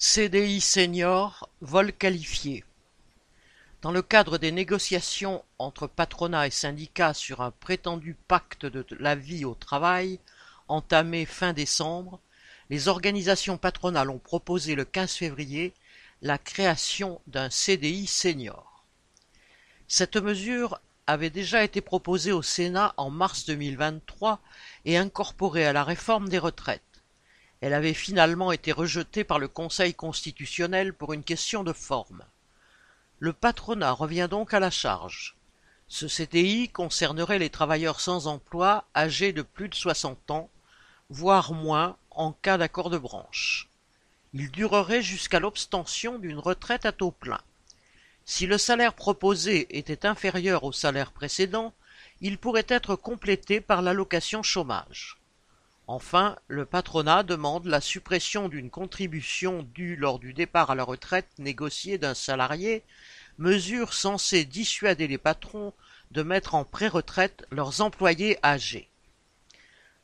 CDI senior, vol qualifié. Dans le cadre des négociations entre patronat et syndicats sur un prétendu pacte de la vie au travail, entamé fin décembre, les organisations patronales ont proposé le 15 février la création d'un CDI senior. Cette mesure avait déjà été proposée au Sénat en mars 2023 et incorporée à la réforme des retraites. Elle avait finalement été rejetée par le Conseil constitutionnel pour une question de forme. Le patronat revient donc à la charge. Ce CTI concernerait les travailleurs sans emploi âgés de plus de 60 ans, voire moins en cas d'accord de branche. Il durerait jusqu'à l'obtention d'une retraite à taux plein. Si le salaire proposé était inférieur au salaire précédent, il pourrait être complété par l'allocation chômage. Enfin, le patronat demande la suppression d'une contribution due lors du départ à la retraite négociée d'un salarié, mesure censée dissuader les patrons de mettre en pré-retraite leurs employés âgés.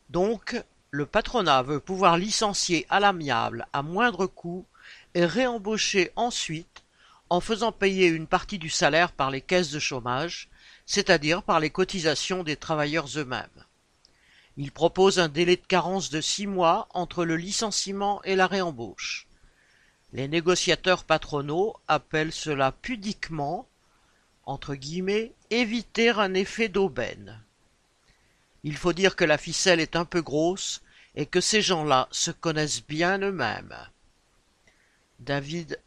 Donc, le patronat veut pouvoir licencier à l'amiable à moindre coût et réembaucher ensuite en faisant payer une partie du salaire par les caisses de chômage, c'est-à-dire par les cotisations des travailleurs eux-mêmes. Il propose un délai de carence de six mois entre le licenciement et la réembauche. Les négociateurs patronaux appellent cela pudiquement éviter un effet d'aubaine. Il faut dire que la ficelle est un peu grosse et que ces gens-là se connaissent bien eux-mêmes. David